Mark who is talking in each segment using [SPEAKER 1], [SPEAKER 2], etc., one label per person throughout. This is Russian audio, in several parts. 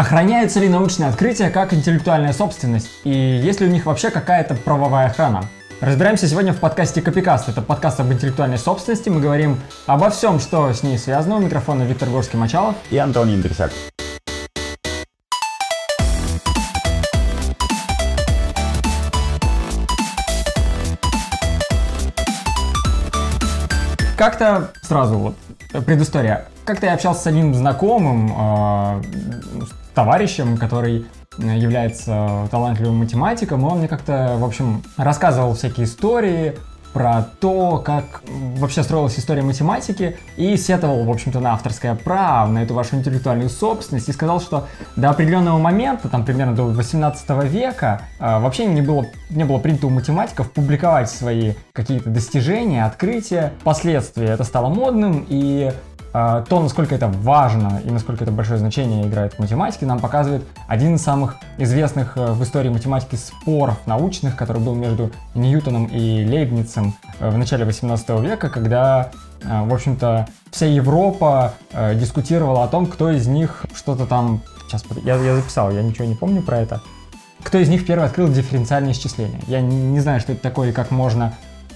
[SPEAKER 1] Охраняются ли научные открытия как интеллектуальная собственность? И есть ли у них вообще какая-то правовая охрана? Разбираемся сегодня в подкасте Копикаст. Это подкаст об интеллектуальной собственности. Мы говорим обо всем, что с ней связано. У микрофона Виктор Горский-Мачалов
[SPEAKER 2] и Антон Индрисяк.
[SPEAKER 1] Как-то сразу вот предыстория. Как-то я общался с одним знакомым, э, товарищем, который является талантливым математиком, и он мне как-то, в общем, рассказывал всякие истории про то, как вообще строилась история математики, и сетовал, в общем-то, на авторское право, на эту вашу интеллектуальную собственность, и сказал, что до определенного момента, там примерно до 18 века, э, вообще не было, не было принято у математиков публиковать свои какие-то достижения, открытия. Впоследствии это стало модным, и то, насколько это важно и насколько это большое значение играет в математике, нам показывает один из самых известных э, в истории математики споров научных, который был между Ньютоном и Лейбницем э, в начале 18 века, когда, э, в общем-то, вся Европа дискутировала о том, кто из них что-то там... Сейчас, я, я записал, я ничего не помню про это. Кто из них первый открыл дифференциальное исчисление? Я не знаю, что это такое и как можно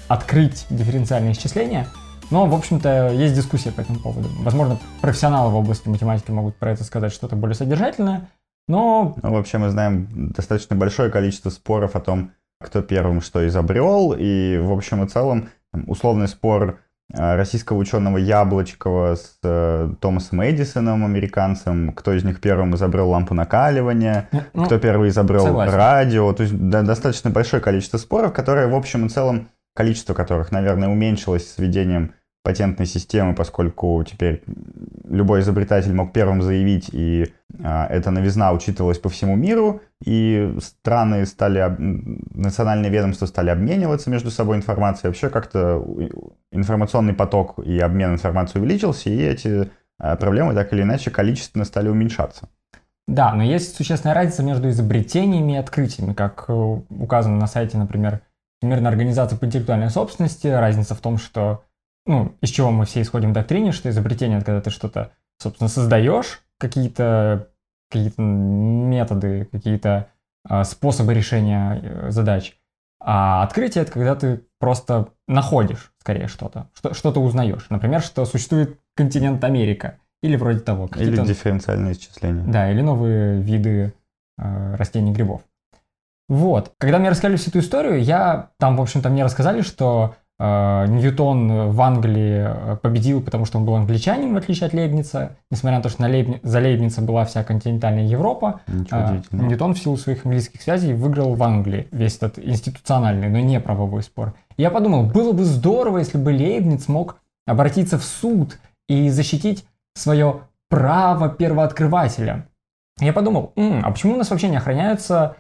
[SPEAKER 1] открыть дифференциальное исчисление, но, в общем-то, есть дискуссия по этому поводу. Возможно, профессионалы в области математики могут про это сказать что-то более содержательное, но...
[SPEAKER 2] Ну, вообще мы знаем достаточно большое количество споров о том, кто первым что изобрел, и в общем и целом условный спор э, российского ученого Яблочкова с э, Томасом Эдисоном, американцем, кто из них первым изобрел лампу накаливания, ну, кто первый изобрел согласен. радио. То есть да, достаточно большое количество споров, которые в общем и целом количество которых, наверное, уменьшилось с введением патентной системы, поскольку теперь любой изобретатель мог первым заявить, и а, эта новизна учитывалась по всему миру, и страны стали, национальные ведомства стали обмениваться между собой информацией. Вообще как-то информационный поток и обмен информацией увеличился, и эти а, проблемы так или иначе количественно стали уменьшаться.
[SPEAKER 1] Да, но есть существенная разница между изобретениями и открытиями, как э, указано на сайте, например, Всемирной организации по интеллектуальной собственности. Разница в том, что, ну, из чего мы все исходим в доктрине, что изобретение — это когда ты что-то, собственно, создаешь, какие-то какие методы, какие-то э, способы решения э, задач. А открытие — это когда ты просто находишь, скорее, что-то, что, что-то узнаешь. Например, что существует континент Америка, или вроде того.
[SPEAKER 2] Или дифференциальное исчисление.
[SPEAKER 1] Да, или новые виды э, растений грибов. Вот. Когда мне рассказали всю эту историю, я там, в общем-то, мне рассказали, что Ньютон в Англии э, победил, потому что он был англичанин, в отличие от Лейбница. Несмотря на то, что на Лейбни... за Лейбница была вся континентальная Европа, э, Ньютон в силу своих английских связей выиграл в Англии весь этот институциональный, но не правовой спор. И я подумал, было бы здорово, если бы Лейбниц мог обратиться в суд и защитить свое право первооткрывателя. Я подумал, М, а почему у нас вообще не охраняются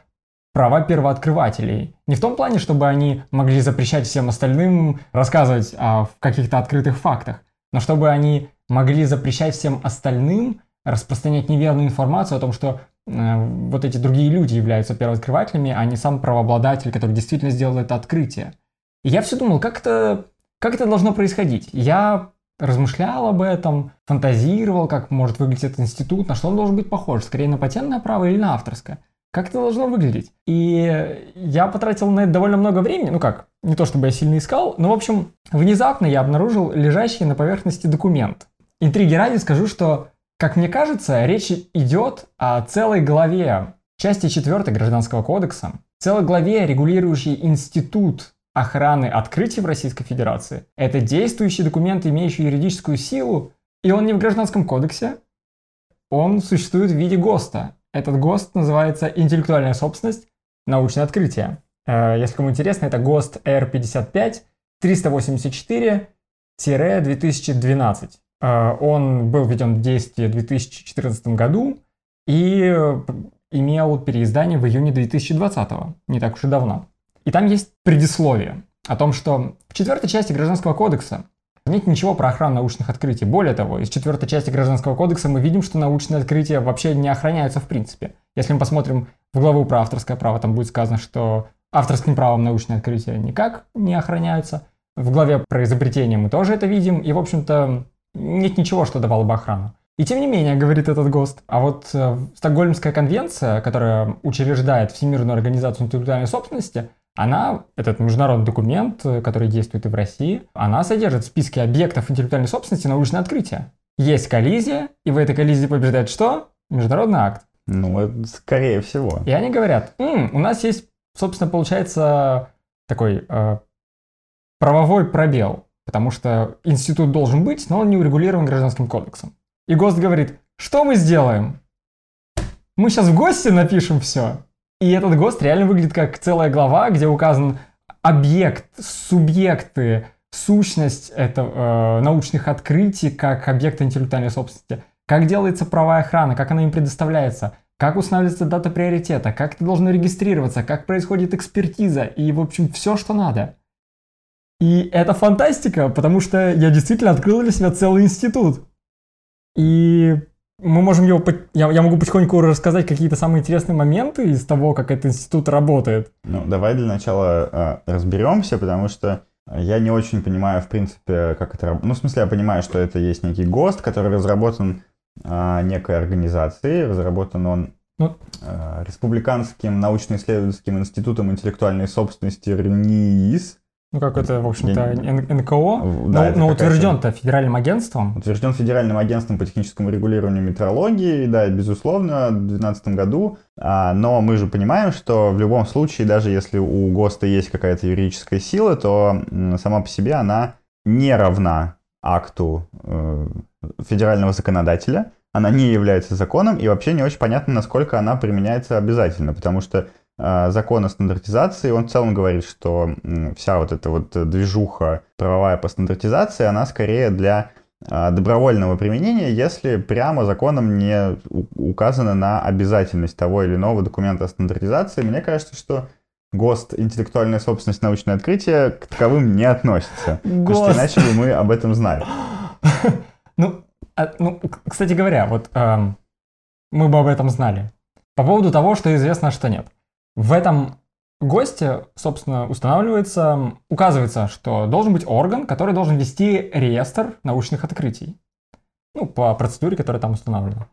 [SPEAKER 1] права первооткрывателей. Не в том плане, чтобы они могли запрещать всем остальным рассказывать о каких-то открытых фактах, но чтобы они могли запрещать всем остальным распространять неверную информацию о том, что э, вот эти другие люди являются первооткрывателями, а не сам правообладатель, который действительно сделал это открытие. И я все думал, как это, как это должно происходить. Я размышлял об этом, фантазировал, как может выглядеть этот институт, на что он должен быть похож, скорее на патентное право или на авторское. Как это должно выглядеть? И я потратил на это довольно много времени, ну как, не то чтобы я сильно искал, но, в общем, внезапно я обнаружил лежащий на поверхности документ. Интриги ради скажу, что, как мне кажется, речь идет о целой главе части 4 Гражданского кодекса, целой главе, регулирующей институт охраны открытий в Российской Федерации. Это действующий документ, имеющий юридическую силу, и он не в Гражданском кодексе, он существует в виде ГОСТа. Этот ГОСТ называется «Интеллектуальная собственность. Научное открытие». Э, если кому интересно, это ГОСТ R55 384-2012. Э, он был введен в действие в 2014 году и имел переиздание в июне 2020, не так уж и давно. И там есть предисловие о том, что в четвертой части Гражданского кодекса нет ничего про охрану научных открытий. Более того, из четвертой части Гражданского кодекса мы видим, что научные открытия вообще не охраняются в принципе. Если мы посмотрим в главу про авторское право, там будет сказано, что авторским правом научные открытия никак не охраняются. В главе про изобретение мы тоже это видим. И, в общем-то, нет ничего, что давало бы охрану. И тем не менее, говорит этот ГОСТ. А вот э, Стокгольмская конвенция, которая учреждает Всемирную организацию интеллектуальной собственности, она, этот международный документ, э, который действует и в России, она содержит в списке объектов интеллектуальной собственности научное открытие. Есть коллизия, и в этой коллизии побеждает что? Международный акт.
[SPEAKER 2] Ну, это скорее всего.
[SPEAKER 1] И они говорят, М, у нас есть, собственно, получается такой э, правовой пробел, потому что институт должен быть, но он не урегулирован гражданским кодексом. И ГОСТ говорит, что мы сделаем? Мы сейчас в ГОСТе напишем все. И этот ГОСТ реально выглядит как целая глава, где указан объект, субъекты, сущность это, э, научных открытий как объекта интеллектуальной собственности, как делается правовая охрана, как она им предоставляется, как устанавливается дата приоритета, как это должно регистрироваться, как происходит экспертиза и, в общем, все, что надо. И это фантастика, потому что я действительно открыл для себя целый институт. И мы можем его... Я, я могу потихоньку рассказать какие-то самые интересные моменты из того, как этот институт работает.
[SPEAKER 2] Ну, давай для начала э, разберемся, потому что я не очень понимаю, в принципе, как это работает. Ну, в смысле, я понимаю, что это есть некий ГОСТ, который разработан э, некой организацией, разработан он ну, э, Республиканским научно-исследовательским институтом интеллектуальной собственности РНИИС,
[SPEAKER 1] ну, как это, в общем-то, НКО, да, но, но утвержден-то федеральным агентством.
[SPEAKER 2] Утвержден федеральным агентством по техническому регулированию метрологии, да, безусловно, в 2012 году. А, но мы же понимаем, что в любом случае, даже если у ГОСТа есть какая-то юридическая сила, то сама по себе она не равна акту э, федерального законодателя, она не является законом, и вообще не очень понятно, насколько она применяется обязательно, потому что закон о стандартизации, он в целом говорит, что вся вот эта вот движуха правовая по стандартизации, она скорее для а, добровольного применения, если прямо законом не указано на обязательность того или иного документа о стандартизации. Мне кажется, что ГОСТ, интеллектуальная собственность, научное открытие к таковым не относится. ГОСТ. Потому что иначе бы мы об этом знали.
[SPEAKER 1] Ну, а, ну кстати говоря, вот мы бы об этом знали. По поводу того, что известно, что нет. В этом госте, собственно, устанавливается, указывается, что должен быть орган, который должен вести реестр научных открытий. Ну, по процедуре, которая там установлена.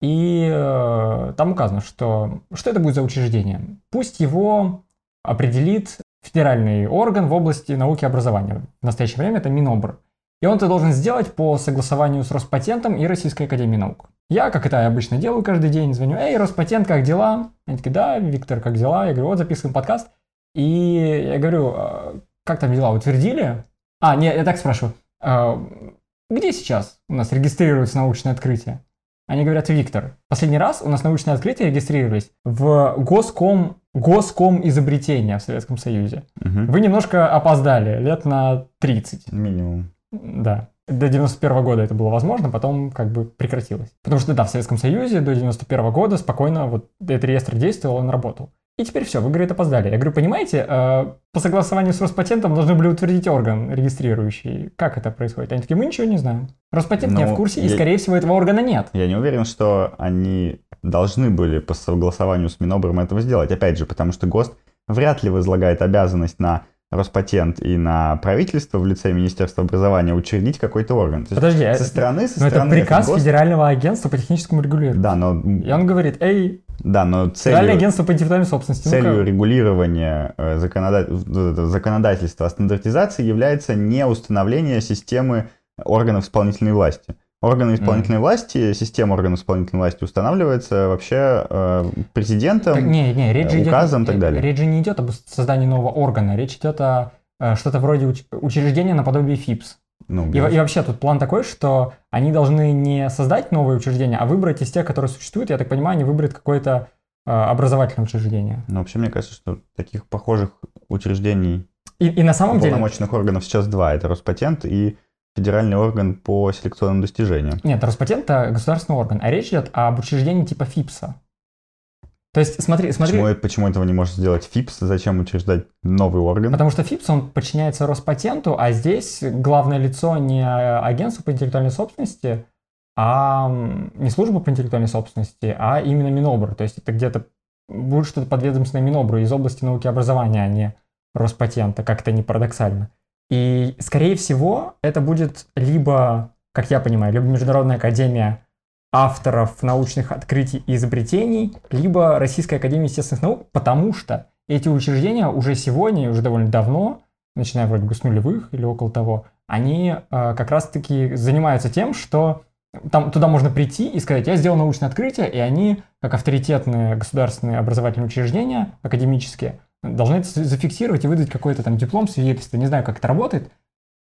[SPEAKER 1] И э, там указано, что, что это будет за учреждение. Пусть его определит федеральный орган в области науки и образования. В настоящее время это Минобр. И он это должен сделать по согласованию с Роспатентом и Российской Академией Наук. Я, как это я обычно делаю каждый день, звоню, эй, Роспатент, как дела? Они такие, да, Виктор, как дела? Я говорю, вот записываем подкаст. И я говорю, «А, как там дела, утвердили? А, нет, я так спрашиваю, «А, где сейчас у нас регистрируется научное открытие? Они говорят, Виктор, последний раз у нас научные открытия регистрировались в Госком, Госком изобретения в Советском Союзе. Угу. Вы немножко опоздали, лет на 30.
[SPEAKER 2] Минимум.
[SPEAKER 1] Да до 91 года это было возможно, потом как бы прекратилось. Потому что, да, в Советском Союзе до 91 года спокойно вот этот реестр действовал, он работал. И теперь все, вы, говорит, опоздали. Я говорю, понимаете, э, по согласованию с Роспатентом должны были утвердить орган регистрирующий. Как это происходит? Они такие, мы ничего не знаем. Роспатент не в ну, курсе, я... и, скорее всего, этого органа нет.
[SPEAKER 2] Я не уверен, что они должны были по согласованию с Минобром этого сделать. Опять же, потому что ГОСТ вряд ли возлагает обязанность на Роспатент и на правительство в лице Министерства образования учредить какой-то орган.
[SPEAKER 1] То Подожди, со стороны, со но стороны это приказ гос... Федерального агентства по техническому регулированию.
[SPEAKER 2] Да, но...
[SPEAKER 1] И он говорит, эй,
[SPEAKER 2] да, но целью,
[SPEAKER 1] Федеральное агентство по интеллектуальной собственности.
[SPEAKER 2] Целью ну регулирования э, законодатель... законодательства о стандартизации является не установление системы органов исполнительной власти. Органы исполнительной mm. власти, система органов исполнительной власти устанавливается вообще э, президентом, так, не, не, речь э, указом и так далее.
[SPEAKER 1] Речь же не идет об создании нового органа, речь идет о э, что-то вроде уч- учреждения наподобие ФИПС. Ну, и, и вообще тут план такой, что они должны не создать новые учреждения, а выбрать из тех, которые существуют. Я так понимаю, они выберут какое-то э, образовательное учреждение.
[SPEAKER 2] Ну, вообще, мне кажется, что таких похожих учреждений
[SPEAKER 1] и, и на самом
[SPEAKER 2] деле... полномочных органов сейчас два. Это Роспатент и федеральный орган по селекционным достижениям.
[SPEAKER 1] Нет, Роспатент – это государственный орган, а речь идет об учреждении типа ФИПСа. То есть, смотри, смотри...
[SPEAKER 2] Почему, почему этого не может сделать ФИПС? Зачем учреждать новый орган?
[SPEAKER 1] Потому что ФИПС, он подчиняется Роспатенту, а здесь главное лицо не агентство по интеллектуальной собственности, а не служба по интеллектуальной собственности, а именно Минобр. То есть это где-то будет что-то подведомственное Минобру из области науки и образования, а не Роспатента, как это не парадоксально. И, скорее всего, это будет либо, как я понимаю, либо Международная академия авторов научных открытий и изобретений, либо Российской Академии Естественных Наук, потому что эти учреждения уже сегодня, уже довольно давно, начиная вроде бы с нулевых или около того, они э, как раз-таки занимаются тем, что там, туда можно прийти и сказать, я сделал научное открытие, и они, как авторитетные государственные образовательные учреждения, академические, должны это зафиксировать и выдать какой-то там диплом, свидетельство. Не знаю, как это работает,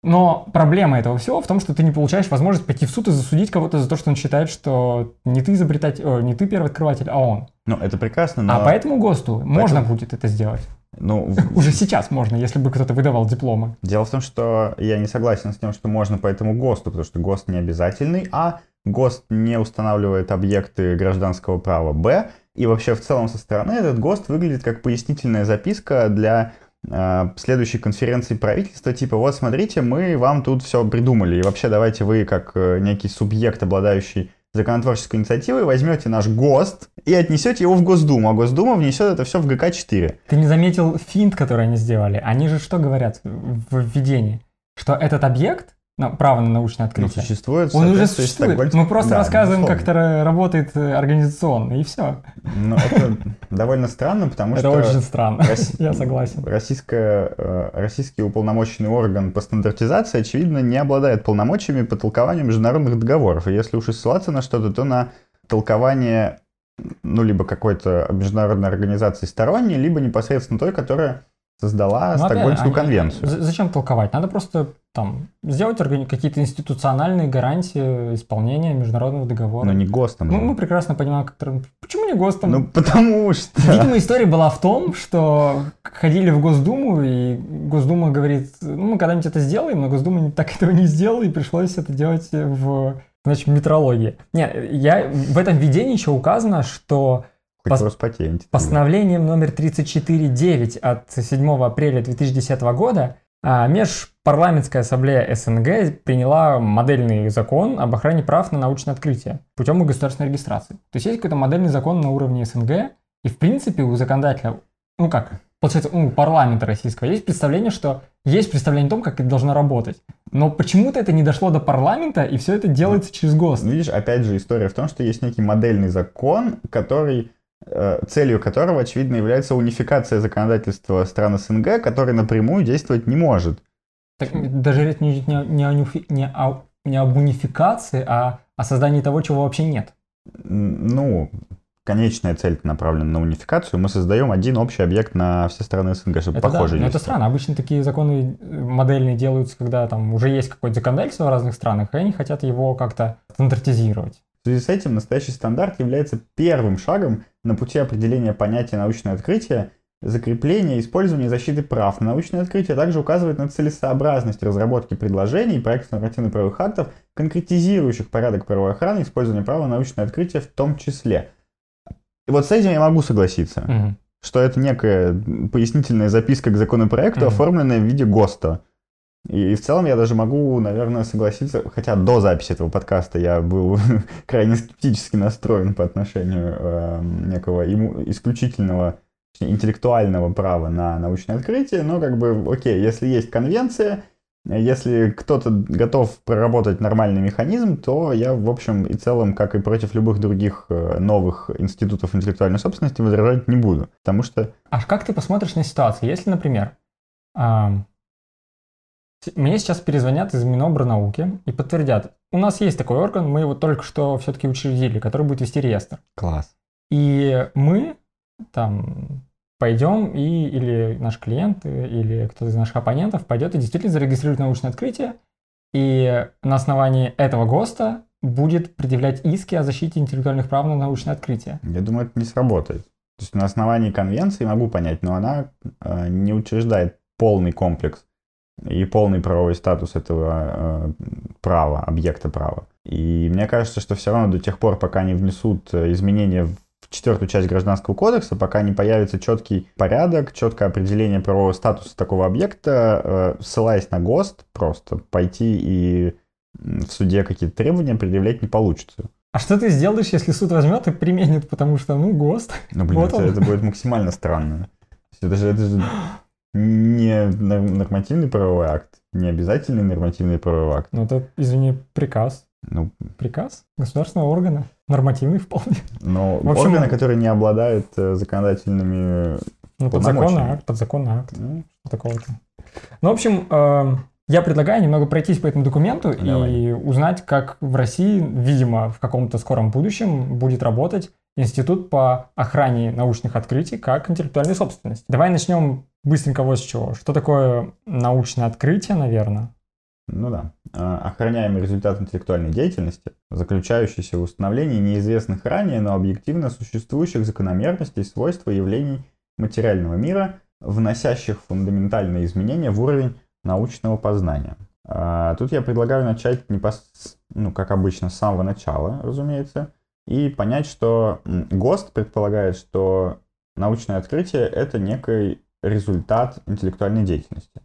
[SPEAKER 1] но проблема этого всего в том, что ты не получаешь возможность пойти в суд и засудить кого-то за то, что он считает, что не ты изобретатель, о, не ты первый открыватель, а он.
[SPEAKER 2] Ну, это прекрасно, но...
[SPEAKER 1] А поэтому ГОСТу поэтому... можно будет это сделать. Ну, уже сейчас можно, если бы кто-то выдавал дипломы.
[SPEAKER 2] Дело в том, что я не согласен с тем, что можно по этому ГОСТу, потому что ГОСТ не обязательный, а ГОСТ не устанавливает объекты гражданского права Б, и вообще в целом со стороны этот ГОСТ выглядит как пояснительная записка для э, следующей конференции правительства, типа, вот смотрите, мы вам тут все придумали, и вообще давайте вы как э, некий субъект, обладающий законотворческой инициативой, возьмете наш ГОСТ и отнесете его в Госдуму, а Госдума внесет это все в ГК-4.
[SPEAKER 1] Ты не заметил финт, который они сделали? Они же что говорят в введении? Что этот объект на, право на научное ну, открытие.
[SPEAKER 2] Ну, существует.
[SPEAKER 1] Он уже существует. Мы просто да, рассказываем, безусловно. как это работает э, организационно, и все.
[SPEAKER 2] Ну, это довольно странно, потому что...
[SPEAKER 1] Это очень странно, я согласен.
[SPEAKER 2] Российская, э, российский уполномоченный орган по стандартизации, очевидно, не обладает полномочиями по толкованию международных договоров. И если уж и ссылаться на что-то, то на толкование ну, либо какой-то международной организации сторонней, либо непосредственно той, которая создала ну, Стокгольмскую конвенцию.
[SPEAKER 1] Зачем толковать? Надо просто там, сделать какие-то институциональные гарантии исполнения международного договора.
[SPEAKER 2] Но не ГОСТом.
[SPEAKER 1] Мы, мы прекрасно понимаем, как... почему не ГОСТом.
[SPEAKER 2] Ну, потому что...
[SPEAKER 1] Видимо, история была в том, что ходили в Госдуму, и Госдума говорит, ну, мы когда-нибудь это сделаем, но Госдума так этого не сделала, и пришлось это делать в, значит, метрологии. Нет, я, в этом введении еще указано, что
[SPEAKER 2] Пос... Патенте,
[SPEAKER 1] постановлением номер 34.9 от 7 апреля 2010 года а, Межпарламентская ассамблея СНГ приняла модельный закон об охране прав на научное открытие путем государственной регистрации. То есть есть какой-то модельный закон на уровне СНГ, и в принципе у законодателя, ну как, получается, у парламента российского есть представление, что есть представление о том, как это должно работать. Но почему-то это не дошло до парламента, и все это делается через ГОСТ.
[SPEAKER 2] Ну, видишь, опять же, история в том, что есть некий модельный закон, который целью которого, очевидно, является унификация законодательства стран СНГ, который напрямую действовать не может.
[SPEAKER 1] Так даже речь не, не, не, не, о, не об унификации, а о создании того, чего вообще нет.
[SPEAKER 2] Ну, конечная цель направлена на унификацию. Мы создаем один общий объект на все страны СНГ, чтобы это похожий.
[SPEAKER 1] Да, но это странно. Обычно такие законы э, модельные делаются, когда там уже есть какое-то законодательство в разных странах, и они хотят его как-то стандартизировать.
[SPEAKER 2] В связи с этим настоящий стандарт является первым шагом на пути определения понятия научное открытие, закрепления, использования и защиты прав на научное открытие, а также указывает на целесообразность разработки предложений и проектов нормативно-правовых актов, конкретизирующих порядок правовой охраны использования права на научное открытие в том числе. И вот с этим я могу согласиться, угу. что это некая пояснительная записка к законопроекту, угу. оформленная в виде ГОСТа. И, в целом я даже могу, наверное, согласиться, хотя до записи этого подкаста я был крайне скептически настроен по отношению э, некого ему, исключительного интеллектуального права на научное открытие, но как бы, окей, если есть конвенция, если кто-то готов проработать нормальный механизм, то я, в общем и целом, как и против любых других э, новых институтов интеллектуальной собственности, возражать не буду. Потому что...
[SPEAKER 1] А как ты посмотришь на ситуацию, если, например, мне сейчас перезвонят из Минобрнауки и подтвердят, у нас есть такой орган, мы его только что все-таки учредили, который будет вести реестр.
[SPEAKER 2] Класс.
[SPEAKER 1] И мы там пойдем и или наш клиент, или кто-то из наших оппонентов пойдет и действительно зарегистрирует научное открытие, и на основании этого ГОСТа будет предъявлять иски о защите интеллектуальных прав на научное открытие.
[SPEAKER 2] Я думаю, это не сработает. То есть на основании конвенции могу понять, но она э, не учреждает полный комплекс и полный правовой статус этого э, права, объекта права. И мне кажется, что все равно до тех пор, пока не внесут э, изменения в четвертую часть Гражданского кодекса, пока не появится четкий порядок, четкое определение правового статуса такого объекта, э, ссылаясь на ГОСТ, просто пойти и в суде какие-то требования предъявлять не получится.
[SPEAKER 1] А что ты сделаешь, если суд возьмет и применит, потому что, ну, ГОСТ.
[SPEAKER 2] Ну, блин, вот это, это будет максимально странно. Это же, это же не нормативный правовой акт, не обязательный нормативный правовой акт.
[SPEAKER 1] Ну, это, извини, приказ.
[SPEAKER 2] Ну,
[SPEAKER 1] Приказ государственного органа. Нормативный вполне.
[SPEAKER 2] но
[SPEAKER 1] В общем-
[SPEAKER 2] органы, которые не обладают э, законодательными...
[SPEAKER 1] Ну, подзаконный акт, подзаконный акт.
[SPEAKER 2] ну,
[SPEAKER 1] такого-то. Ну, в общем, эм, я предлагаю немного пройтись по этому документу и
[SPEAKER 2] Давай.
[SPEAKER 1] узнать, как в России, видимо, в каком-то скором будущем будет работать Институт по охране научных открытий как интеллектуальной собственности. Давай начнем быстренько вот с чего. Что такое научное открытие, наверное?
[SPEAKER 2] Ну да. А, Охраняемый результат интеллектуальной деятельности, заключающийся в установлении неизвестных ранее, но объективно существующих закономерностей, свойств и явлений материального мира, вносящих фундаментальные изменения в уровень научного познания. А, Тут я предлагаю начать, непос... ну, как обычно, с самого начала, разумеется, и понять, что ГОСТ предполагает, что научное открытие — это некий результат интеллектуальной деятельности.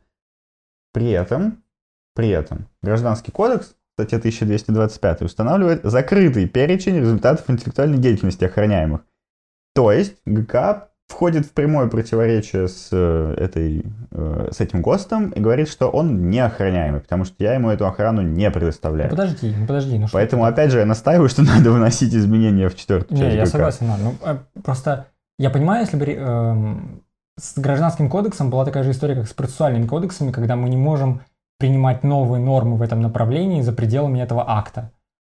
[SPEAKER 2] При этом при этом Гражданский кодекс, статья 1225, устанавливает закрытый перечень результатов интеллектуальной деятельности охраняемых. То есть ГК входит в прямое противоречие с, э, этой, э, с этим ГОСТом и говорит, что он не охраняемый, потому что я ему эту охрану не
[SPEAKER 1] Ну,
[SPEAKER 2] предоставляю.
[SPEAKER 1] подожди, ну подожди. Ну, что
[SPEAKER 2] Поэтому, опять же, я настаиваю, что надо вносить изменения в четвертую часть
[SPEAKER 1] Не, я
[SPEAKER 2] ГК.
[SPEAKER 1] согласен, надо. Ну, э, просто я понимаю, если бы эм, с гражданским кодексом была такая же история, как с процессуальными кодексами, когда мы не можем принимать новые нормы в этом направлении за пределами этого акта.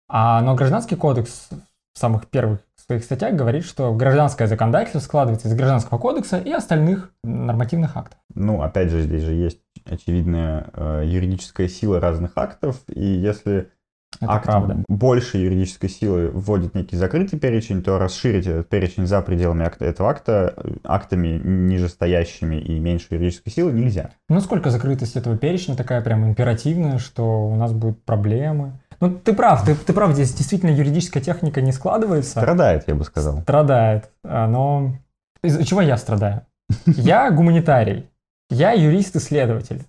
[SPEAKER 1] А, но гражданский кодекс в самых первых своих статьях говорит, что гражданское законодательство складывается из гражданского кодекса и остальных нормативных актов.
[SPEAKER 2] Ну, опять же, здесь же есть очевидная э, юридическая сила разных актов, и если
[SPEAKER 1] Это
[SPEAKER 2] акт
[SPEAKER 1] правда.
[SPEAKER 2] больше юридической силы вводит некий закрытый перечень, то расширить этот перечень за пределами акта, этого акта э, актами нижестоящими и меньше юридической силы нельзя.
[SPEAKER 1] Ну, сколько закрытость этого перечня такая прям императивная, что у нас будут проблемы. Ну, ты прав, ты, ты прав, здесь действительно юридическая техника не складывается.
[SPEAKER 2] Страдает, я бы сказал.
[SPEAKER 1] страдает, а, но из-за чего я страдаю? Я гуманитарий, я юрист-исследователь.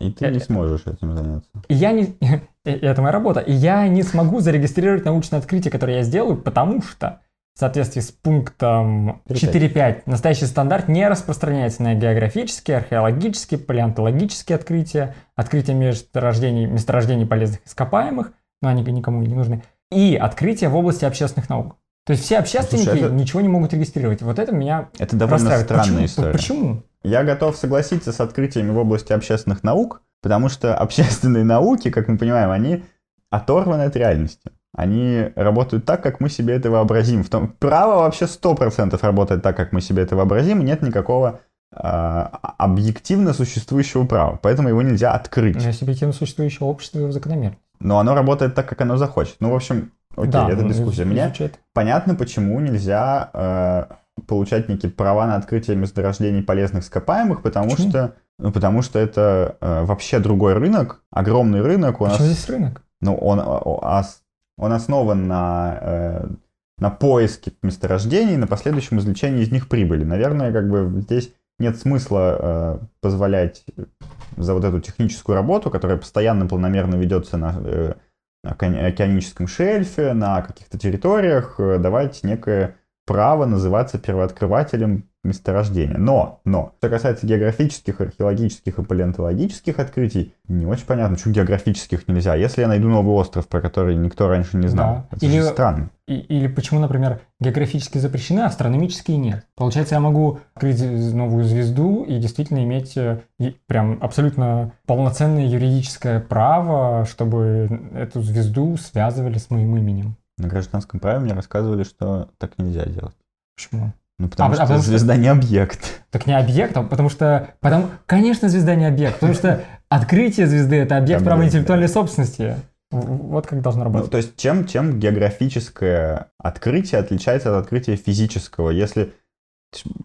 [SPEAKER 2] И ты
[SPEAKER 1] Э,
[SPEAKER 2] не
[SPEAKER 1] э.
[SPEAKER 2] сможешь этим заняться.
[SPEAKER 1] Я не... и Это моя работа. И я не смогу зарегистрировать научное открытие, которое я сделаю, потому что в соответствии с пунктом 4.5 настоящий стандарт не распространяется на географические, археологические, палеонтологические открытия, открытия месторождений, месторождений полезных ископаемых, но они никому не нужны, и открытия в области общественных наук. То есть все общественники
[SPEAKER 2] Слушай, это-
[SPEAKER 1] ничего не могут регистрировать. Вот это меня
[SPEAKER 2] Это довольно
[SPEAKER 1] расстраивает.
[SPEAKER 2] странная
[SPEAKER 1] Почему?
[SPEAKER 2] история.
[SPEAKER 1] Почему?
[SPEAKER 2] Я готов согласиться с открытиями в области общественных наук, потому что общественные науки, как мы понимаем, они оторваны от реальности. Они работают так, как мы себе это вообразим. В том, право вообще 100% работает так, как мы себе это вообразим, и нет никакого а, объективно существующего права. Поэтому его нельзя открыть.
[SPEAKER 1] Я субъективно существующее общество его закономерно.
[SPEAKER 2] Но оно работает так, как оно захочет. Ну, в общем, окей,
[SPEAKER 1] да,
[SPEAKER 2] это
[SPEAKER 1] ну,
[SPEAKER 2] дискуссия. Мне
[SPEAKER 1] изучает.
[SPEAKER 2] понятно, почему нельзя э, получать некие права на открытие месторождений полезных ископаемых, потому
[SPEAKER 1] Почему?
[SPEAKER 2] что ну, потому что это э, вообще другой рынок, огромный рынок. У нас,
[SPEAKER 1] Почему здесь рынок?
[SPEAKER 2] ну, он, он основан на, э, на поиске месторождений, на последующем извлечении из них прибыли. Наверное, как бы здесь нет смысла э, позволять за вот эту техническую работу, которая постоянно планомерно ведется на э, океани- океаническом шельфе, на каких-то территориях, э, давать некое право называться первооткрывателем месторождения. Но, но, что касается географических, археологических и палеонтологических открытий, не очень понятно, почему географических нельзя. Если я найду новый остров, про который никто раньше не знал,
[SPEAKER 1] Да.
[SPEAKER 2] это
[SPEAKER 1] Или-
[SPEAKER 2] же странно.
[SPEAKER 1] И- или почему, например, географически запрещены, а астрономические нет? Получается, я могу открыть новую звезду и действительно иметь э, прям абсолютно полноценное юридическое право, чтобы эту звезду связывали с моим именем.
[SPEAKER 2] На гражданском праве мне рассказывали, что так нельзя делать.
[SPEAKER 1] Почему?
[SPEAKER 2] Ну, потому
[SPEAKER 1] А,
[SPEAKER 2] что
[SPEAKER 1] потому что-
[SPEAKER 2] звезда не объект.
[SPEAKER 1] Так не объект, а потому что... Потому, конечно, звезда не объект, потому что открытие звезды — это объект права интеллектуальной собственности. Вот как должно
[SPEAKER 2] Ну,
[SPEAKER 1] работать.
[SPEAKER 2] то есть чем, чем географическое открытие отличается от открытия физического? Если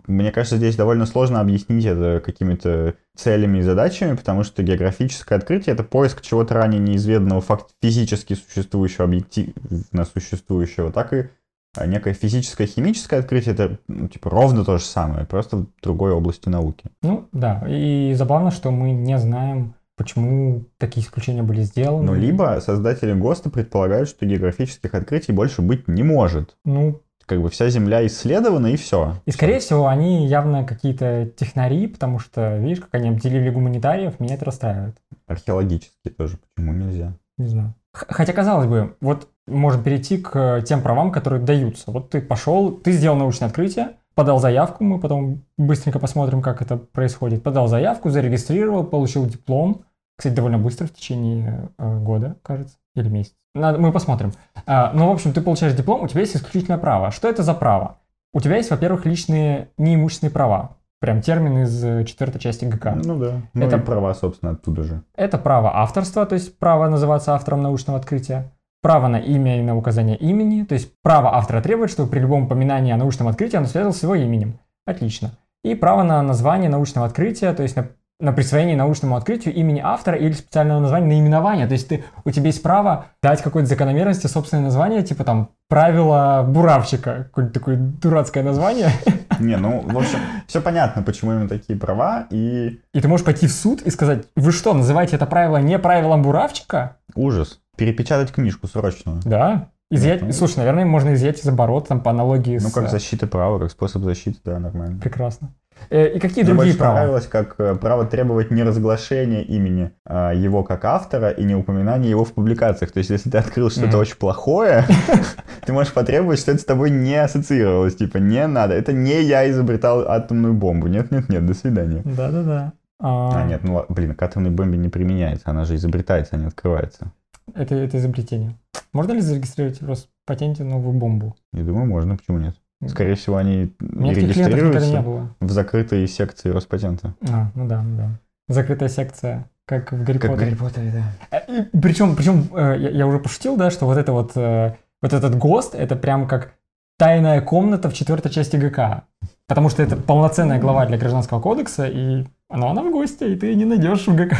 [SPEAKER 2] мне кажется, здесь довольно сложно объяснить это какими-то целями и задачами, потому что географическое открытие — это поиск чего-то ранее неизведанного, факт физически существующего, объективно существующего, так и а, некое физическое, химическое открытие — это ну, типа ровно то же самое, просто в другой области науки.
[SPEAKER 1] Ну, да. И забавно, что мы не знаем, почему такие исключения были сделаны.
[SPEAKER 2] Ну, либо создатели ГОСТа предполагают, что географических открытий больше быть не может.
[SPEAKER 1] Ну,
[SPEAKER 2] Как бы вся Земля исследована, и все.
[SPEAKER 1] И, скорее всего, они явно какие-то технари, потому что, видишь, как они обделили гуманитариев, меня это расстраивает.
[SPEAKER 2] Археологические тоже, почему нельзя?
[SPEAKER 1] Не знаю. Хотя, казалось бы, вот можем перейти к тем правам, которые даются. Вот ты пошел, ты сделал научное открытие, подал заявку, мы потом быстренько посмотрим, как это происходит. Подал заявку, зарегистрировал, получил диплом. Кстати, довольно быстро, в течение э, года, кажется, или месяца. Надо, мы посмотрим. А, ну, в общем, ты получаешь диплом, у тебя есть исключительное право. Что это за право? У тебя есть, во-первых, личные неимущественные права. Прям термин из э, четвертой части ГК.
[SPEAKER 2] Ну да. Ну
[SPEAKER 1] Это-
[SPEAKER 2] права, собственно, оттуда же.
[SPEAKER 1] Это право авторства, то есть право называться автором научного открытия. Право на имя и на указание имени, то есть право автора требует, чтобы при любом упоминании о научном открытии оно связано с его именем. Отлично. И право на название научного открытия, то есть на, на присвоение научному открытию имени автора или специального названия наименования. То есть ты, у тебя есть право дать какой-то закономерности собственное название, типа там правила буравчика, какое-нибудь такое дурацкое название.
[SPEAKER 2] Не, ну, в общем, все понятно, почему именно такие права, и
[SPEAKER 1] И ты можешь пойти в суд и сказать, вы что, называете это правило не правилом буравчика?
[SPEAKER 2] ужас. Перепечатать книжку срочную.
[SPEAKER 1] Да. Изъять,
[SPEAKER 2] Ну,
[SPEAKER 1] слушай, наверное, можно изъять из оборота, там, по аналогии
[SPEAKER 2] Ну,
[SPEAKER 1] с...
[SPEAKER 2] как
[SPEAKER 1] э,
[SPEAKER 2] защита права, как способ защиты, да, нормально.
[SPEAKER 1] Прекрасно. Э, И какие
[SPEAKER 2] Мне
[SPEAKER 1] другие права?
[SPEAKER 2] понравилось, как э, право требовать неразглашения имени а, его как автора и не упоминания его в публикациях. То есть, если ты открыл что-то
[SPEAKER 1] Мгм.
[SPEAKER 2] очень плохое, ты можешь потребовать, что это с тобой не ассоциировалось. Типа, не надо. Это не я изобретал атомную бомбу. Нет-нет-нет, до свидания.
[SPEAKER 1] Да-да-да.
[SPEAKER 2] А, нет, ну, блин, к атомной бомбе не применяется. Она же изобретается, а не открывается.
[SPEAKER 1] Это, это изобретение. Можно ли зарегистрировать в Роспатенте новую бомбу?
[SPEAKER 2] Я думаю, можно, почему нет? Скорее всего, они
[SPEAKER 1] не
[SPEAKER 2] регистрируются
[SPEAKER 1] было.
[SPEAKER 2] в закрытой секции Роспатента.
[SPEAKER 1] А, ну да, ну да. Закрытая секция, как в Гарри
[SPEAKER 2] Как в
[SPEAKER 1] Поттере.
[SPEAKER 2] Гарри Поттере, да.
[SPEAKER 1] Э, Причем, причем э, я, я уже пошутил, да, что вот это вот, э, вот этот ГОСТ, это прям как тайная комната в четвертой части ГК. Потому что это полноценная глава для Гражданского кодекса, и она, она в гости, и ты не найдешь в ГК.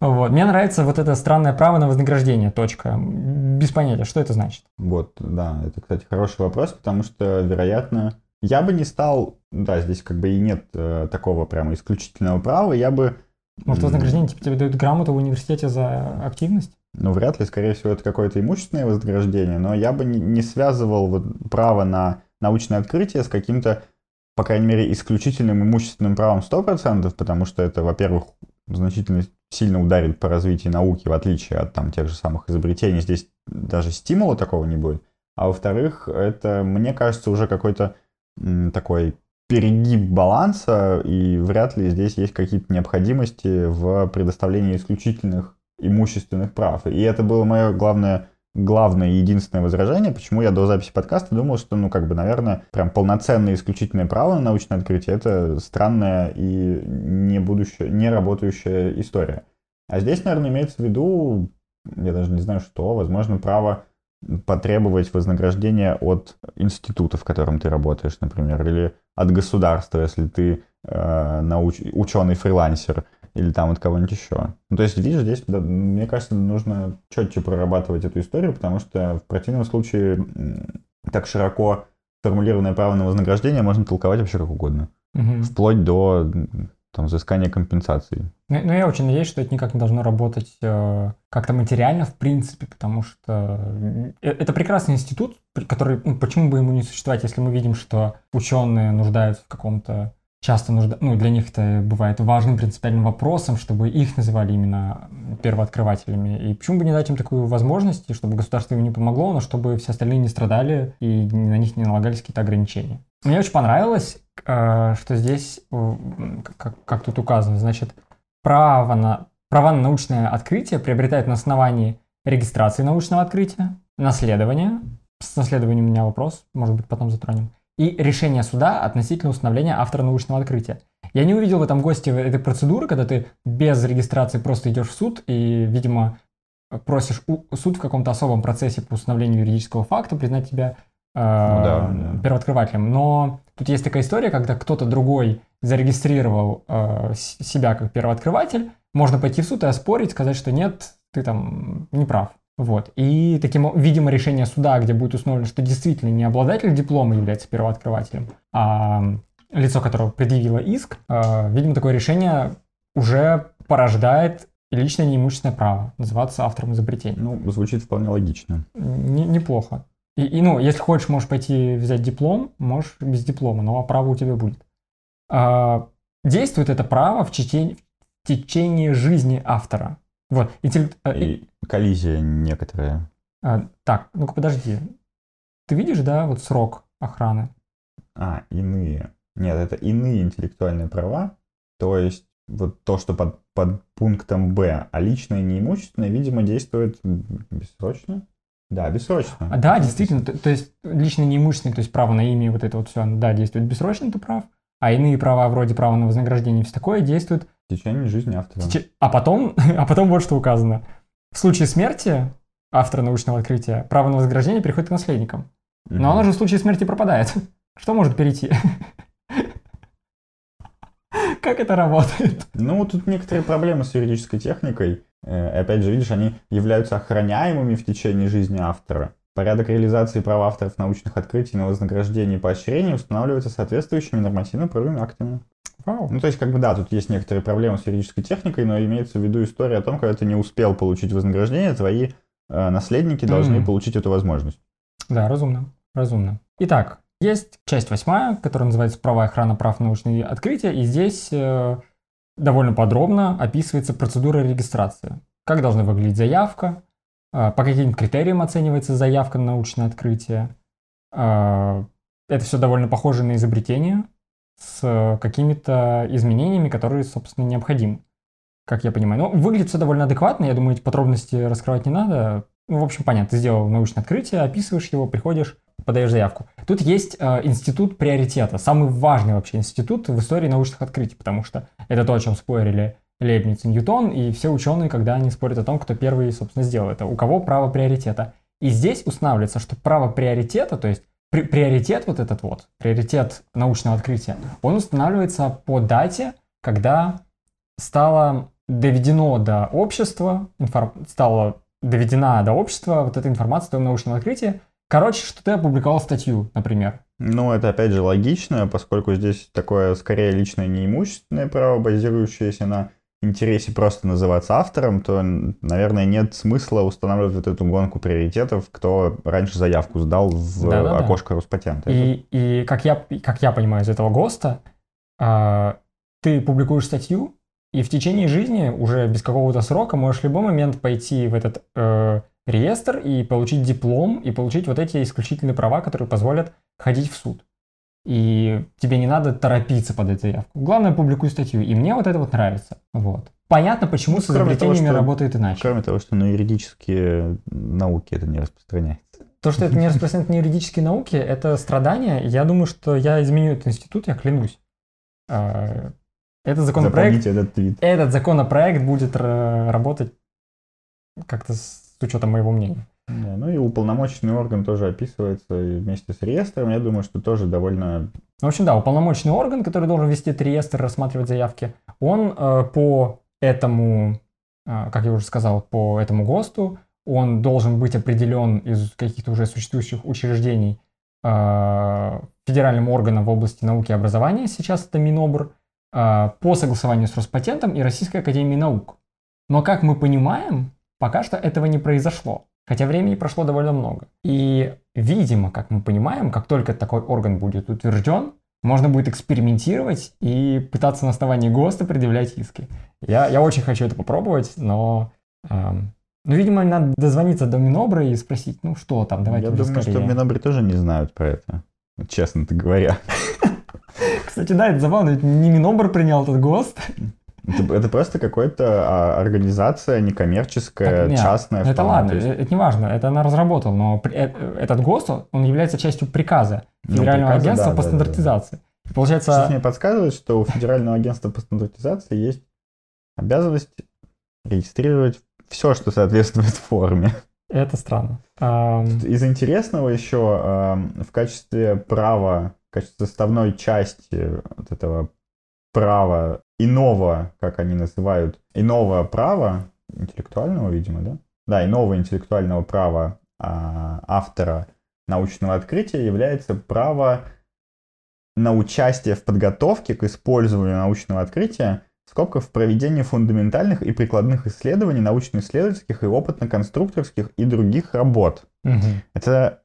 [SPEAKER 1] Вот. Мне нравится вот это странное право на вознаграждение, точка. Без понятия, что это значит.
[SPEAKER 2] Вот, да, это, кстати, хороший вопрос, потому что, вероятно, я бы не стал, да, здесь как бы и нет э, такого прямо исключительного права, я бы...
[SPEAKER 1] Может, вознаграждение типа, тебе дают грамоту в университете за активность?
[SPEAKER 2] Ну, вряд ли, скорее всего, это какое-то имущественное вознаграждение, но я бы не, не связывал вот право на научное открытие с каким-то, по крайней мере, исключительным имущественным правом 100%, потому что это, во-первых, значительно сильно ударит по развитию науки, в отличие от там тех же самых изобретений. Здесь даже стимула такого не будет. А во-вторых, это, мне кажется, уже какой-то такой перегиб баланса, и вряд ли здесь есть какие-то необходимости в предоставлении исключительных имущественных прав. И это было мое главное, главное и единственное возражение, почему я до записи подкаста думал, что, ну, как бы, наверное, прям полноценное исключительное право на научное открытие — это странная и не будущая, не работающая история. А здесь, наверное, имеется в виду, я даже не знаю что, возможно, право потребовать вознаграждения от института, в котором ты работаешь, например, или от государства, если ты э, науч- ученый-фрилансер, или там от кого-нибудь еще. Ну, то есть, видишь, здесь, да, мне кажется, нужно четче прорабатывать эту историю, потому что в противном случае так широко формулированное право на вознаграждение можно толковать вообще как угодно.
[SPEAKER 1] Мгм.
[SPEAKER 2] Вплоть до там, взыскания компенсации.
[SPEAKER 1] Ну, ну, я очень надеюсь, что это никак не должно работать э, как-то материально, в принципе, потому что э, это прекрасный институт, который, ну, почему бы ему не существовать, если мы видим, что ученые нуждаются в каком-то часто нужда... ну, для них это бывает важным принципиальным вопросом, чтобы их называли именно первооткрывателями. И почему бы не дать им такую возможность, и чтобы государство им не помогло, но чтобы все остальные не страдали и на них не налагались какие-то ограничения. Мне очень понравилось, э, что здесь, э, как, как тут указано, значит, право на, права на научное открытие приобретают на основании регистрации научного открытия, наследования, с наследованием у меня вопрос, может быть, потом затронем, и решение суда относительно установления автора научного открытия. Я не увидел в этом госте этой процедуры, когда ты без регистрации просто идешь в суд и, видимо, просишь суд в каком-то особом процессе по установлению юридического факта признать тебя э,
[SPEAKER 2] да, да.
[SPEAKER 1] первооткрывателем. Но тут есть такая история, когда кто-то другой зарегистрировал э, себя как первооткрыватель, можно пойти в суд и оспорить, сказать, что нет, ты там не прав. Вот. И таким, видимо, решение суда, где будет установлено, что действительно не обладатель диплома является первооткрывателем, а лицо, которое предъявило иск, э, видимо, такое решение уже порождает личное неимущественное право называться автором изобретения.
[SPEAKER 2] Ну, звучит вполне логично.
[SPEAKER 1] Не- неплохо. И, и, ну, если хочешь, можешь пойти взять диплом, можешь без диплома, но право у тебя будет. А, действует это право в течение, в течение жизни автора. Вот. Интеллект... а,
[SPEAKER 2] И коллизия некоторая.
[SPEAKER 1] а, так, ну-ка подожди. Ты видишь, да, вот срок охраны?
[SPEAKER 2] А, иные. Нет, это иные интеллектуальные права. То есть вот то, что под, под пунктом Б, а личное неимущественное, видимо, действует бессрочно. Да, бессрочно.
[SPEAKER 1] А, да, действительно, то, то есть лично неимущественное, то есть право на имя, и вот это вот все, да, действует бессрочно, ты прав. А иные права, вроде права на вознаграждение, все такое, действует
[SPEAKER 2] В течение жизни автора.
[SPEAKER 1] теч- А потом, а потом вот что указано. В случае смерти автора научного открытия право на вознаграждение переходит к наследникам. Но
[SPEAKER 2] Мгм.
[SPEAKER 1] оно же в случае смерти пропадает. Что может перейти? Как это работает?
[SPEAKER 2] Ну, тут некоторые проблемы с юридической техникой. Э, и Опять же, видишь, они являются охраняемыми в течение жизни автора. Порядок реализации прав авторов научных открытий на вознаграждение и поощрение устанавливается соответствующими нормативно-правовыми актами.
[SPEAKER 1] Вау.
[SPEAKER 2] Ну, то есть, как бы, да, тут есть некоторые проблемы с юридической техникой, но имеется в виду история о том, когда ты не успел получить вознаграждение, твои э, наследники должны
[SPEAKER 1] Мгм.
[SPEAKER 2] получить эту возможность.
[SPEAKER 1] Да, разумно. Разумно. Итак, есть часть восьмая, которая называется «Права и охрана прав на научные открытия», и здесь э, довольно подробно описывается процедура регистрации. Как должна выглядеть заявка, э, по каким критериям оценивается заявка на научное открытие. Э, это все довольно похоже на изобретение с какими-то изменениями, которые, собственно, необходимы, как я понимаю. Но выглядит все довольно адекватно, я думаю, эти подробности раскрывать не надо. Ну, в общем, понятно, ты сделал научное открытие, описываешь его, приходишь, подаешь заявку. Тут есть э, институт приоритета, самый важный вообще институт в истории научных открытий, потому что это то, о чем спорили Лейбниц и Ньютон, и все ученые, когда они спорят о том, кто первый, собственно, сделал это, у кого право приоритета. И здесь устанавливается, что право приоритета, то есть при- приоритет вот этот вот, приоритет научного открытия, он устанавливается по дате, когда стало доведено до общества, инфор- стала доведена до общества вот эта информация о твоем научном открытии. Короче, что ты опубликовал статью, например.
[SPEAKER 2] Ну, это опять же логично, поскольку здесь такое скорее личное неимущественное право, базирующееся на интересе просто называться автором, то, наверное, нет смысла устанавливать вот эту гонку приоритетов, кто раньше заявку сдал в
[SPEAKER 1] Да-да-да.
[SPEAKER 2] окошко Роспатента.
[SPEAKER 1] И, и как, я, как я понимаю из этого ГОСТа, а, ты публикуешь статью, и в течение жизни уже без какого-то срока можешь в любой момент пойти в этот э, реестр и получить диплом, и получить вот эти исключительные права, которые позволят ходить в суд. И тебе не надо торопиться под эту заявку. Главное, публикуй статью. И мне вот это вот нравится. Вот. Понятно, почему
[SPEAKER 2] Ну,
[SPEAKER 1] с
[SPEAKER 2] кроме того,
[SPEAKER 1] изобретениями
[SPEAKER 2] что-
[SPEAKER 1] работает иначе.
[SPEAKER 2] Кроме того, что на юридические науки это не распространяется.
[SPEAKER 1] То, что это не распространено на юридические науки, это страдание. Я думаю, что я изменю этот институт, я клянусь. А, Этот законопроект,
[SPEAKER 2] Запомните этот твит.
[SPEAKER 1] этот законопроект будет ра- работать как-то с учетом моего мнения.
[SPEAKER 2] Да, ну и уполномоченный орган тоже описывается вместе с реестром. Я думаю, что тоже довольно...
[SPEAKER 1] В общем, да, уполномоченный орган, который должен вести этот реестр, рассматривать заявки, он э, по этому, э, как я уже сказал, по этому ГОСТу, он должен быть определен из каких-то уже существующих учреждений э, федеральным органом в области науки и образования, сейчас это Минобр, э, по согласованию с Роспатентом и Российской Академией Наук. Но, как мы понимаем, пока что этого не произошло. Хотя времени прошло довольно много. И, видимо, как мы понимаем, как только такой орган будет утвержден, можно будет экспериментировать и пытаться на основании ГОСТа предъявлять иски. Я, я очень хочу это попробовать, но... эм, ну, видимо, надо дозвониться до Минобра и спросить, ну что там, давайте
[SPEAKER 2] Я думаю, что
[SPEAKER 1] скорее.
[SPEAKER 2] в Минобре тоже не знают про это. Честно-то говоря.
[SPEAKER 1] Кстати, да, это забавно, ведь не Минобр принял этот ГОСТ.
[SPEAKER 2] Это, это просто какая-то а, организация некоммерческая,
[SPEAKER 1] Так, не,
[SPEAKER 2] частная.
[SPEAKER 1] Это
[SPEAKER 2] вполне.
[SPEAKER 1] ладно,
[SPEAKER 2] есть,
[SPEAKER 1] э, это не важно, это она разработала, но э, этот ГОСТ, он является частью приказа
[SPEAKER 2] Ну,
[SPEAKER 1] Федерального
[SPEAKER 2] приказа,
[SPEAKER 1] агентства
[SPEAKER 2] да,
[SPEAKER 1] по
[SPEAKER 2] да, да,
[SPEAKER 1] стандартизации. И Получается,
[SPEAKER 2] Что-то мне подсказывает, что у Федерального агентства по стандартизации есть обязанность регистрировать все, что соответствует форме.
[SPEAKER 1] это странно.
[SPEAKER 2] Из интересного еще в качестве права, в качестве составной части вот этого права иного, как они называют, иного права, интеллектуального, видимо, да? Да, иного интеллектуального права а, автора научного открытия является право на участие в подготовке к использованию научного открытия в скобках в проведении фундаментальных и прикладных исследований научно-исследовательских и опытно-конструкторских и других работ.
[SPEAKER 1] мгм.
[SPEAKER 2] Это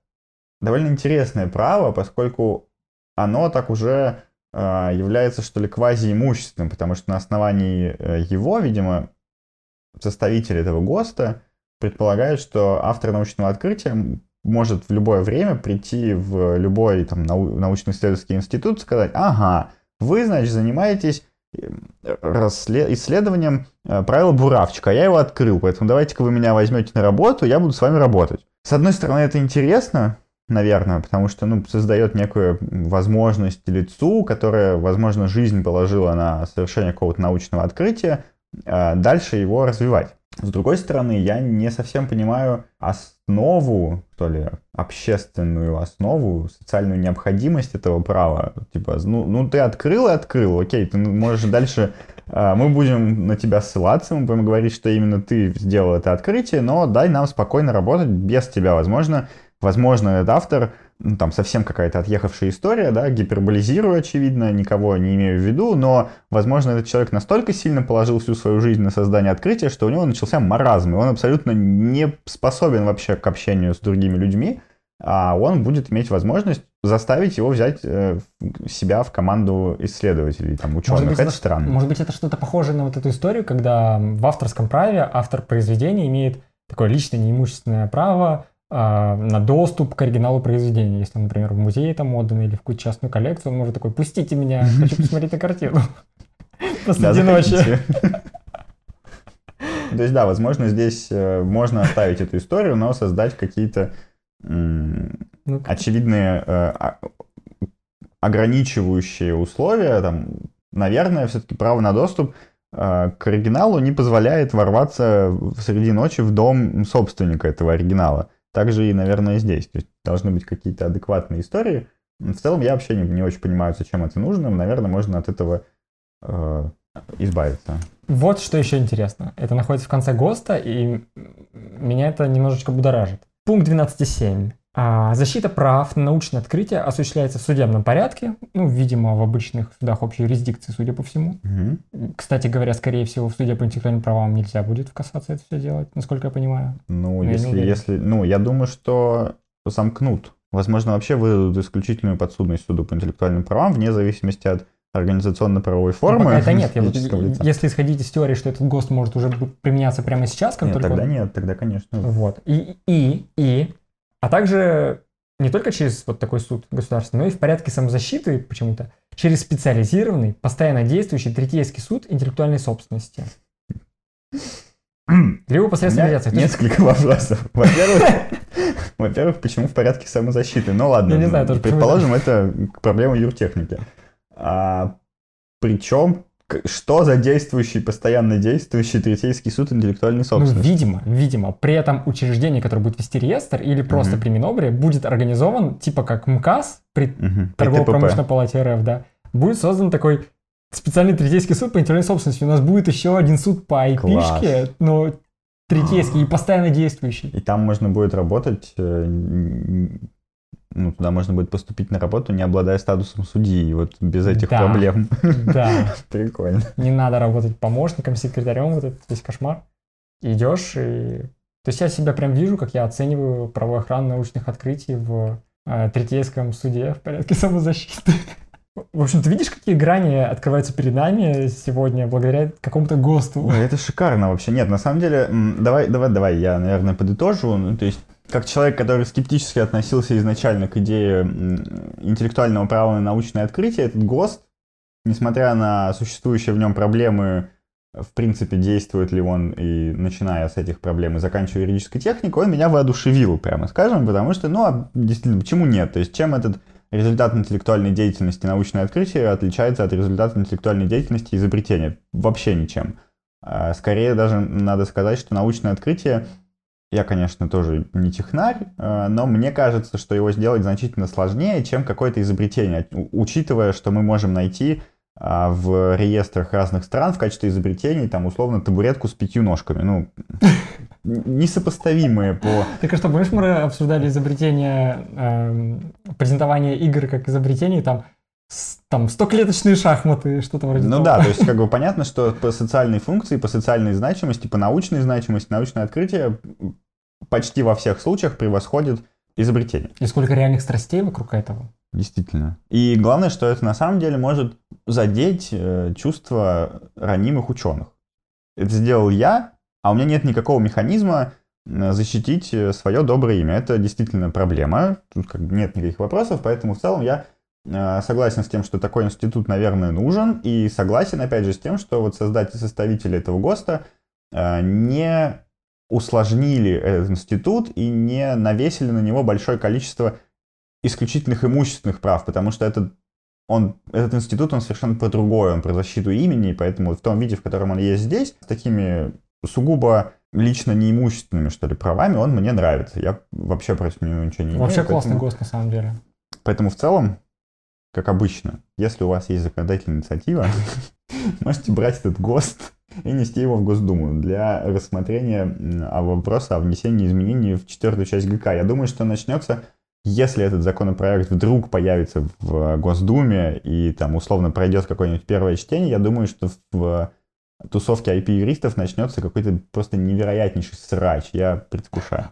[SPEAKER 2] довольно интересное право, поскольку оно так уже является, что ли, квазиимущественным, потому что на основании э, его, видимо, составители этого ГОСТа предполагают, что автор научного открытия может в любое время прийти в любой там, нау- научно-исследовательский институт и сказать, ага, вы, значит, занимаетесь расслед... исследованием э, правила Буравчика, а я его открыл, поэтому давайте-ка вы меня возьмете на работу, я буду с вами работать. С одной стороны, это интересно, наверное, потому что ну, создает некую возможность лицу, которая, возможно, жизнь положила на совершение какого-то научного открытия, э, дальше его развивать. С другой стороны, я не совсем понимаю основу, что ли, общественную основу, социальную необходимость этого права. Типа, ну, ну ты открыл и открыл, окей, ты можешь дальше... А, мы будем на тебя ссылаться, мы будем говорить, что именно ты сделал это открытие, но дай нам спокойно работать без тебя. Возможно, возможно, этот автор ну, там совсем какая-то отъехавшая история, да, гиперболизирую, очевидно, никого не имею в виду, но, возможно, этот человек настолько сильно положил всю свою жизнь на создание открытия, что у него начался маразм, и он абсолютно не способен вообще к общению с другими людьми, а он будет иметь возможность заставить его взять э, себя в команду исследователей, там, ученых. Может быть, это, это странно.
[SPEAKER 1] Может быть, это что-то похожее на вот эту историю, когда в авторском праве автор произведения имеет такое личное неимущественное право на доступ к оригиналу произведения. Если, например, в музее там отдано или в какую-то частную коллекцию, он может такой, пустите меня, хочу посмотреть на картину. Посреди ночи.
[SPEAKER 2] То есть, да, возможно, здесь э, можно оставить эту историю, но создать какие-то ну, очевидные э, ограничивающие условия, там, наверное, все-таки право на доступ э, к оригиналу не позволяет ворваться среди ночи в дом собственника этого оригинала. Также и, наверное, здесь. То есть должны быть какие-то адекватные истории. В целом я вообще не, не очень понимаю, зачем это нужно. Наверное, можно от этого э, избавиться.
[SPEAKER 1] Вот что еще интересно. Это находится в конце ГОСТа, и меня это немножечко будоражит. Пункт 12.7. А защита прав на научное открытие осуществляется в судебном порядке, ну, видимо, в обычных судах общей юрисдикции, судя по всему. Угу. Кстати говоря, скорее всего, в суде по интеллектуальным правам нельзя будет касаться это все делать, насколько я понимаю.
[SPEAKER 2] Ну, Но если, если, ну, я думаю, что замкнут. Возможно, вообще выдадут исключительную подсудность суду по интеллектуальным правам, вне зависимости от организационно-правовой формы. Ну,
[SPEAKER 1] это нет. Я, если исходить из теории, что этот ГОСТ может уже применяться прямо сейчас, как
[SPEAKER 2] нет,
[SPEAKER 1] только...
[SPEAKER 2] тогда нет, тогда, конечно.
[SPEAKER 1] Вот. И, и, и а также не только через вот такой суд государственный, но и в порядке самозащиты почему-то через специализированный, постоянно действующий третейский суд интеллектуальной собственности. Либо посредством медиации.
[SPEAKER 2] Несколько вопросов. Во-первых, во-первых, почему в порядке самозащиты? Ну ладно, Я не знаю, предположим, это проблема юртехники. А, причем что за действующий, постоянно действующий Третейский суд интеллектуальной ну, собственности?
[SPEAKER 1] Ну, видимо, видимо. При этом учреждение, которое будет вести реестр, или просто угу. при Минобре, будет организован, типа как МКАС при угу. торгово-промышленной палате РФ, да, будет создан такой специальный Третейский суд по интеллектуальной собственности. У нас будет еще один суд по IP-шке, но Третейский и постоянно действующий.
[SPEAKER 2] И там можно будет работать э, ну, туда можно будет поступить на работу, не обладая статусом судьи, вот без этих да, проблем.
[SPEAKER 1] Да.
[SPEAKER 2] Прикольно.
[SPEAKER 1] Не надо работать помощником, секретарем, вот этот весь кошмар. Идешь и... То есть я себя прям вижу, как я оцениваю правовую охрану научных открытий в э, Третейском суде в порядке самозащиты. В общем, ты видишь, какие грани открываются перед нами сегодня благодаря какому-то ГОСТу?
[SPEAKER 2] Ой, это шикарно вообще. Нет, на самом деле, давай, давай, давай, я, наверное, подытожу. Ну, то есть как человек, который скептически относился изначально к идее интеллектуального права на научное открытие, этот ГОСТ, несмотря на существующие в нем проблемы, в принципе, действует ли он и начиная с этих проблем и заканчивая юридической техникой, он меня воодушевил, прямо скажем, потому что, ну, а действительно, почему нет? То есть, чем этот результат интеллектуальной деятельности научное открытие отличается от результата интеллектуальной деятельности изобретения? Вообще ничем. А, скорее даже надо сказать, что научное открытие я, конечно, тоже не технарь, э, но мне кажется, что его сделать значительно сложнее, чем какое-то изобретение, учитывая, что мы можем найти а, в реестрах разных стран в качестве изобретений, там, условно, табуретку с пятью ножками. Ну, несопоставимые по...
[SPEAKER 1] Так а что, помнишь, мы обсуждали изобретение, э, презентование игр как изобретений, там, там стоклеточные шахматы, что-то вроде
[SPEAKER 2] Ну
[SPEAKER 1] того.
[SPEAKER 2] да, то есть как бы понятно, что по социальной функции, по социальной значимости, по научной значимости, научное открытие почти во всех случаях превосходит изобретение.
[SPEAKER 1] И сколько реальных страстей вокруг этого.
[SPEAKER 2] Действительно. И главное, что это на самом деле может задеть э, чувства ранимых ученых. Это сделал я, а у меня нет никакого механизма защитить э, свое доброе имя. Это действительно проблема, тут как бы нет никаких вопросов, поэтому в целом я э, согласен с тем, что такой институт, наверное, нужен, и согласен, опять же, с тем, что вот создатели, составители этого ГОСТа э, не усложнили этот институт и не навесили на него большое количество исключительных имущественных прав, потому что этот, он, этот институт, он совершенно про другое, он про защиту имени, и поэтому в том виде, в котором он есть здесь, с такими сугубо лично неимущественными, что ли, правами, он мне нравится. Я вообще против него ничего не имею.
[SPEAKER 1] Вообще классный поэтому... ГОСТ, на самом деле.
[SPEAKER 2] Поэтому в целом, как обычно, если у вас есть законодательная инициатива, можете брать этот ГОСТ и нести его в Госдуму для рассмотрения вопроса о внесении изменений в четвертую часть ГК. Я думаю, что начнется, если этот законопроект вдруг появится в Госдуме и там условно пройдет какое-нибудь первое чтение, я думаю, что в тусовке IP-юристов начнется какой-то просто невероятнейший срач. Я предвкушаю.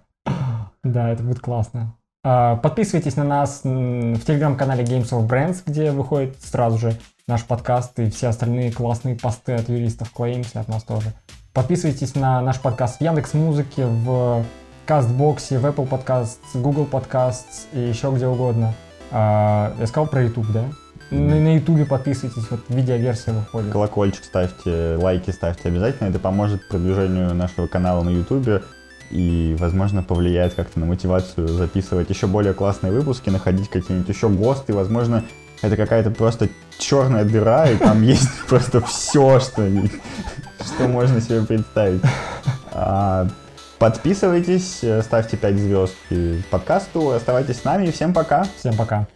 [SPEAKER 1] Да, это будет классно. А, подписывайтесь на нас в телеграм-канале Games of Brands, где выходит сразу же наш подкаст и все остальные классные посты от юристов клеимся, от нас тоже. Подписывайтесь на наш подкаст в Яндекс Музыке, в Кастбоксе, в Apple Podcasts, Google Podcasts и еще где угодно. А, я сказал про YouTube, да? На Ютубе подписывайтесь, вот видеоверсия выходит.
[SPEAKER 2] Колокольчик ставьте, лайки ставьте обязательно. Это поможет продвижению нашего канала на Ютубе и, возможно, повлияет как-то на мотивацию записывать еще более классные выпуски, находить какие-нибудь еще ГОСТы. Возможно, это какая-то просто черная дыра, и там есть просто все, что, что можно себе представить. А, подписывайтесь, ставьте 5 звезд подкасту, оставайтесь с нами и всем пока.
[SPEAKER 1] Всем пока.